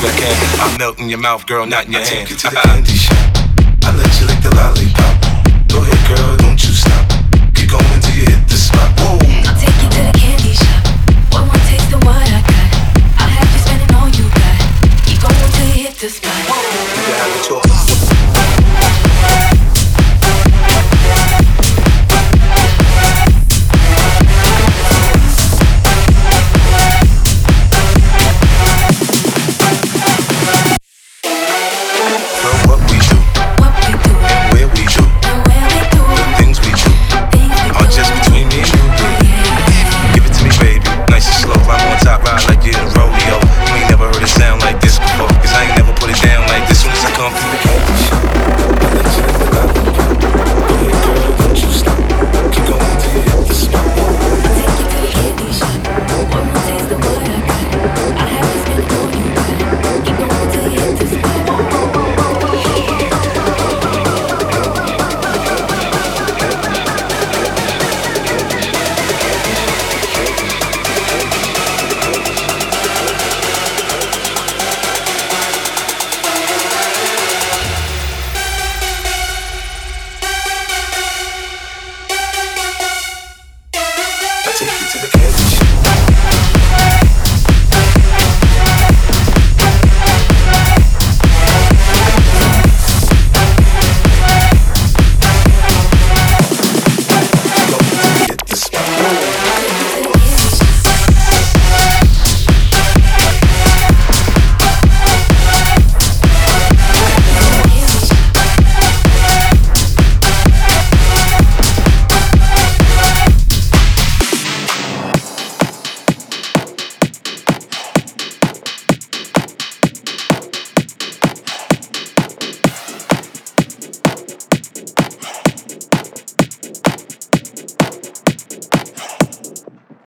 best I can. I'm melting your mouth, girl, not in your I hand. take you to the uh-uh. candy shop. I let you lick the lollipop.